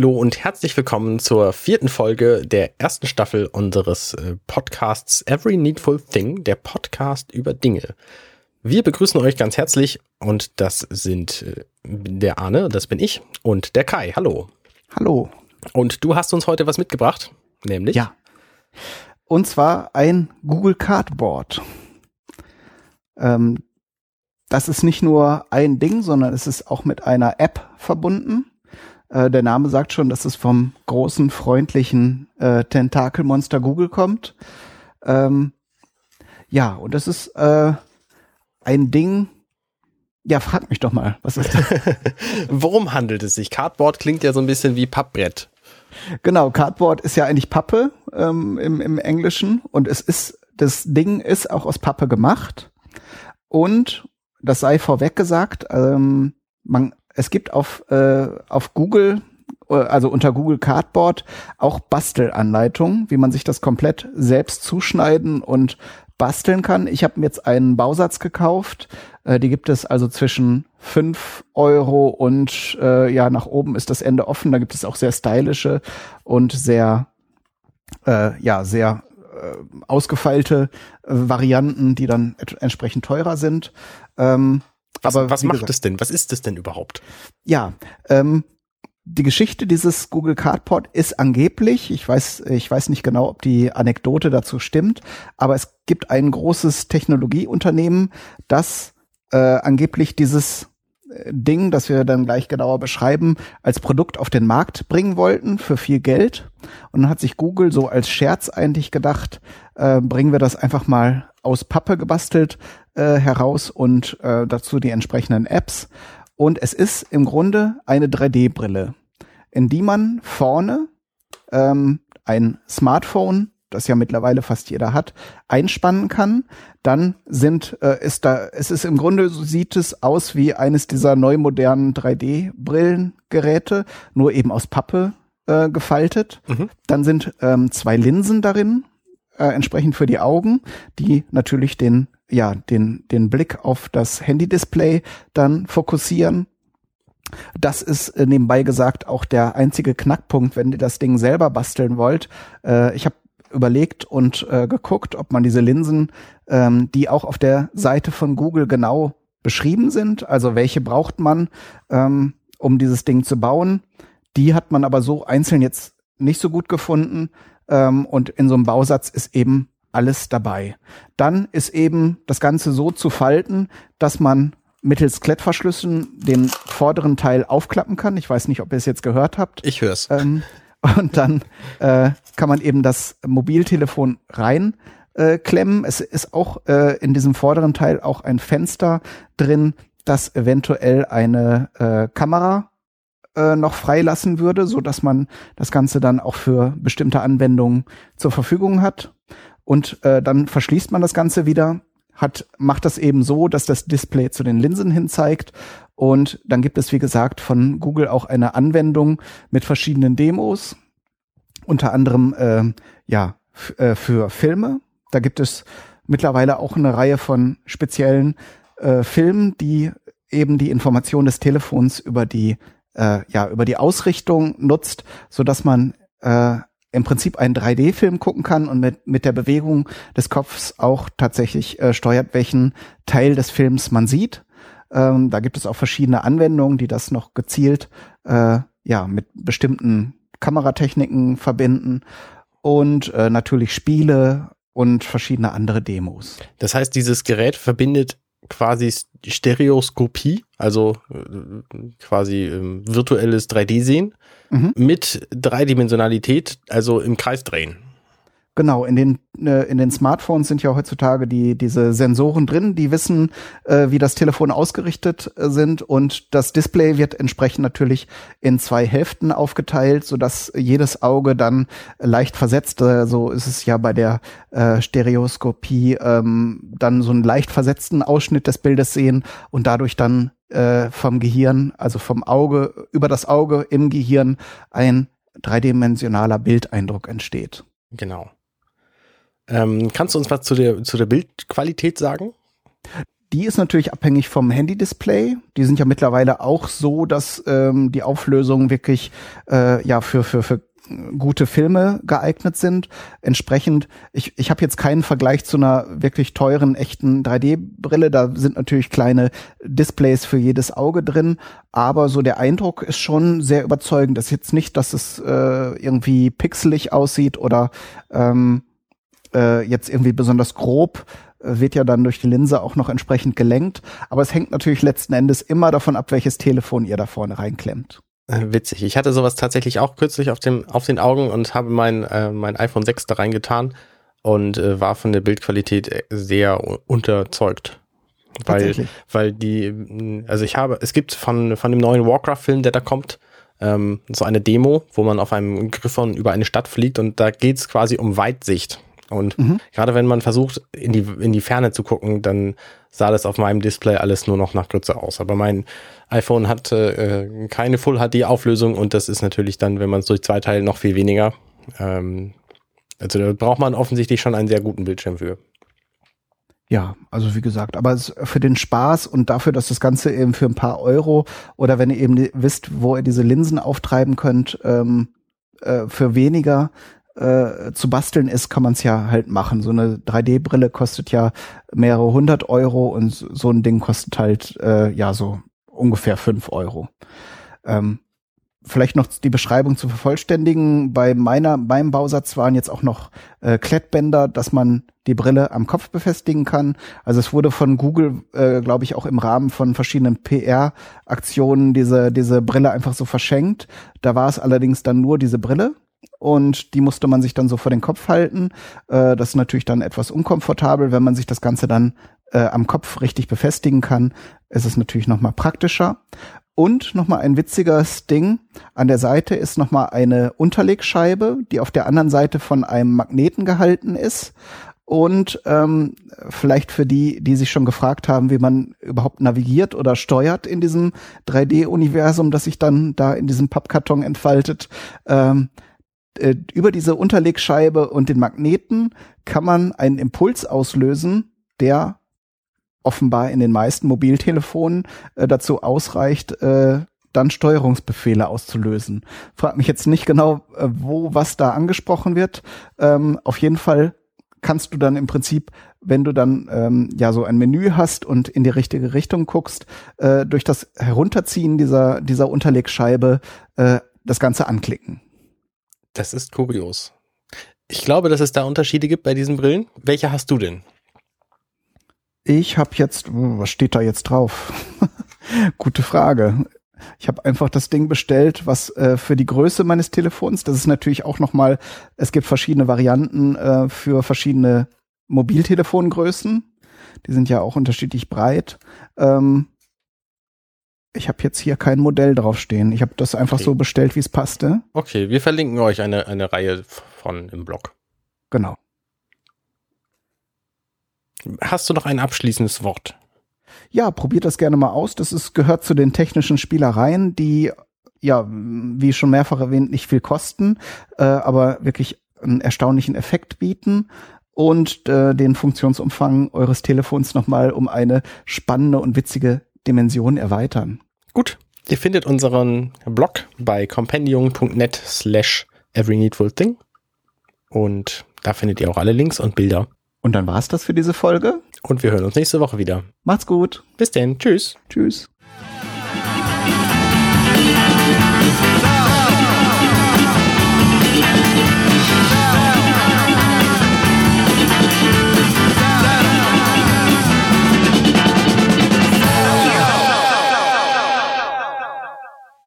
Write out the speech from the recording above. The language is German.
Hallo und herzlich willkommen zur vierten Folge der ersten Staffel unseres äh, Podcasts Every Needful Thing, der Podcast über Dinge. Wir begrüßen euch ganz herzlich und das sind äh, der Arne, das bin ich und der Kai. Hallo. Hallo. Und du hast uns heute was mitgebracht, nämlich? Ja. Und zwar ein Google Cardboard. Ähm, das ist nicht nur ein Ding, sondern es ist auch mit einer App verbunden. Äh, der Name sagt schon, dass es vom großen, freundlichen äh, Tentakelmonster Google kommt. Ähm, ja, und das ist äh, ein Ding. Ja, frag mich doch mal, was ist das? Worum handelt es sich? Cardboard klingt ja so ein bisschen wie Pappbrett. Genau, Cardboard ist ja eigentlich Pappe ähm, im, im Englischen und es ist, das Ding ist auch aus Pappe gemacht. Und das sei vorweg gesagt, ähm, man, es gibt auf, äh, auf Google, äh, also unter Google Cardboard, auch Bastelanleitungen, wie man sich das komplett selbst zuschneiden und basteln kann. Ich habe mir jetzt einen Bausatz gekauft. Äh, die gibt es also zwischen fünf Euro und äh, ja, nach oben ist das Ende offen. Da gibt es auch sehr stylische und sehr, äh, ja, sehr äh, ausgefeilte äh, Varianten, die dann entsprechend teurer sind. Ähm, was, aber was macht es denn? Was ist es denn überhaupt? Ja, ähm, die Geschichte dieses Google Cardboard ist angeblich, ich weiß, ich weiß nicht genau, ob die Anekdote dazu stimmt, aber es gibt ein großes Technologieunternehmen, das äh, angeblich dieses äh, Ding, das wir dann gleich genauer beschreiben, als Produkt auf den Markt bringen wollten für viel Geld. Und dann hat sich Google so als Scherz eigentlich gedacht, äh, bringen wir das einfach mal aus Pappe gebastelt äh, heraus und äh, dazu die entsprechenden Apps. Und es ist im Grunde eine 3D-Brille, in die man vorne ähm, ein Smartphone, das ja mittlerweile fast jeder hat, einspannen kann. Dann sind äh, ist da es ist im Grunde so sieht es aus wie eines dieser neu modernen 3D-Brillengeräte, nur eben aus Pappe äh, gefaltet. Mhm. Dann sind ähm, zwei Linsen darin, äh, entsprechend für die Augen, die natürlich den ja, den, den Blick auf das Handy-Display dann fokussieren. Das ist äh, nebenbei gesagt auch der einzige Knackpunkt, wenn ihr das Ding selber basteln wollt. Äh, ich habe überlegt und äh, geguckt, ob man diese Linsen, ähm, die auch auf der Seite von Google genau beschrieben sind, also welche braucht man, ähm, um dieses Ding zu bauen. Die hat man aber so einzeln jetzt nicht so gut gefunden. Ähm, und in so einem Bausatz ist eben alles dabei. Dann ist eben das Ganze so zu falten, dass man mittels Klettverschlüssen den vorderen Teil aufklappen kann. Ich weiß nicht, ob ihr es jetzt gehört habt. Ich höre es. Ähm, und dann äh, kann man eben das Mobiltelefon rein äh, klemmen. Es ist auch äh, in diesem vorderen Teil auch ein Fenster drin, das eventuell eine äh, Kamera äh, noch freilassen würde, so dass man das Ganze dann auch für bestimmte Anwendungen zur Verfügung hat und äh, dann verschließt man das Ganze wieder, hat, macht das eben so, dass das Display zu den Linsen hin zeigt und dann gibt es, wie gesagt, von Google auch eine Anwendung mit verschiedenen Demos, unter anderem äh, ja äh, für Filme. Da gibt es mittlerweile auch eine Reihe von speziellen äh, Filmen, die eben die Information des Telefons über die äh, ja über die Ausrichtung nutzt, so dass man äh, im Prinzip einen 3D-Film gucken kann und mit, mit der Bewegung des Kopfs auch tatsächlich äh, steuert, welchen Teil des Films man sieht. Ähm, da gibt es auch verschiedene Anwendungen, die das noch gezielt äh, ja mit bestimmten Kameratechniken verbinden und äh, natürlich Spiele und verschiedene andere Demos. Das heißt, dieses Gerät verbindet quasi Stereoskopie, also äh, quasi äh, virtuelles 3D-Sehen mhm. mit Dreidimensionalität, also im Kreis drehen. Genau, in den, äh, in den Smartphones sind ja heutzutage die, diese Sensoren drin, die wissen, äh, wie das Telefon ausgerichtet äh, sind und das Display wird entsprechend natürlich in zwei Hälften aufgeteilt, sodass jedes Auge dann leicht versetzt, äh, so ist es ja bei der äh, Stereoskopie, ähm, dann so einen leicht versetzten Ausschnitt des Bildes sehen und dadurch dann äh, vom Gehirn, also vom Auge, über das Auge im Gehirn ein dreidimensionaler Bildeindruck entsteht. Genau. Ähm, kannst du uns was zu der, zu der Bildqualität sagen? die ist natürlich abhängig vom Handy-Display. Die sind ja mittlerweile auch so, dass ähm, die Auflösung wirklich äh, ja für für für gute Filme geeignet sind. Entsprechend, ich, ich habe jetzt keinen Vergleich zu einer wirklich teuren, echten 3D-Brille. Da sind natürlich kleine Displays für jedes Auge drin, aber so der Eindruck ist schon sehr überzeugend. Das ist jetzt nicht, dass es äh, irgendwie pixelig aussieht oder ähm, äh, jetzt irgendwie besonders grob äh, wird ja dann durch die Linse auch noch entsprechend gelenkt. Aber es hängt natürlich letzten Endes immer davon ab, welches Telefon ihr da vorne reinklemmt. Äh, witzig. Ich hatte sowas tatsächlich auch kürzlich auf, dem, auf den Augen und habe mein, äh, mein iPhone 6 da reingetan und äh, war von der Bildqualität äh, sehr unterzeugt. Weil, weil die, also ich habe, es gibt von, von dem neuen Warcraft-Film, der da kommt, ähm, so eine Demo, wo man auf einem Griffon über eine Stadt fliegt und da geht's quasi um Weitsicht. Und mhm. gerade wenn man versucht, in die, in die Ferne zu gucken, dann sah das auf meinem Display alles nur noch nach Grütze aus. Aber mein iPhone hat äh, keine Full HD Auflösung und das ist natürlich dann, wenn man es durch zwei Teile noch viel weniger. Ähm, also da braucht man offensichtlich schon einen sehr guten Bildschirm für. Ja, also wie gesagt, aber für den Spaß und dafür, dass das Ganze eben für ein paar Euro oder wenn ihr eben wisst, wo ihr diese Linsen auftreiben könnt, ähm, äh, für weniger äh, zu basteln ist, kann man es ja halt machen. So eine 3D-Brille kostet ja mehrere hundert Euro und so ein Ding kostet halt äh, ja so ungefähr fünf Euro. Ähm, vielleicht noch die Beschreibung zu vervollständigen. Bei meiner, meinem Bausatz waren jetzt auch noch äh, Klettbänder, dass man die Brille am Kopf befestigen kann. Also es wurde von Google, äh, glaube ich, auch im Rahmen von verschiedenen PR-Aktionen diese, diese Brille einfach so verschenkt. Da war es allerdings dann nur diese Brille und die musste man sich dann so vor den Kopf halten. Äh, das ist natürlich dann etwas unkomfortabel, wenn man sich das Ganze dann äh, am Kopf richtig befestigen kann. Ist es natürlich noch mal praktischer. Und nochmal ein witziges Ding. An der Seite ist nochmal eine Unterlegscheibe, die auf der anderen Seite von einem Magneten gehalten ist. Und ähm, vielleicht für die, die sich schon gefragt haben, wie man überhaupt navigiert oder steuert in diesem 3D-Universum, das sich dann da in diesem Pappkarton entfaltet. Ähm, äh, über diese Unterlegscheibe und den Magneten kann man einen Impuls auslösen, der offenbar in den meisten Mobiltelefonen äh, dazu ausreicht, äh, dann Steuerungsbefehle auszulösen. Frag mich jetzt nicht genau, äh, wo was da angesprochen wird. Ähm, auf jeden Fall kannst du dann im Prinzip, wenn du dann ähm, ja so ein Menü hast und in die richtige Richtung guckst, äh, durch das Herunterziehen dieser dieser Unterlegscheibe äh, das Ganze anklicken. Das ist kurios. Ich glaube, dass es da Unterschiede gibt bei diesen Brillen. Welche hast du denn? Ich habe jetzt, was steht da jetzt drauf? Gute Frage. Ich habe einfach das Ding bestellt, was äh, für die Größe meines Telefons, das ist natürlich auch noch mal, es gibt verschiedene Varianten äh, für verschiedene Mobiltelefongrößen. Die sind ja auch unterschiedlich breit. Ähm, ich habe jetzt hier kein Modell draufstehen. Ich habe das einfach okay. so bestellt, wie es passte. Okay, wir verlinken euch eine, eine Reihe von im Blog. Genau. Hast du noch ein abschließendes Wort? Ja, probiert das gerne mal aus. Das ist, gehört zu den technischen Spielereien, die ja, wie schon mehrfach erwähnt, nicht viel kosten, äh, aber wirklich einen erstaunlichen Effekt bieten und äh, den Funktionsumfang eures Telefons nochmal um eine spannende und witzige Dimension erweitern. Gut. Ihr findet unseren Blog bei compendium.net slash every needful thing. Und da findet ihr auch alle Links und Bilder. Und dann war's das für diese Folge. Und wir hören uns nächste Woche wieder. Macht's gut. Bis denn. Tschüss. Tschüss.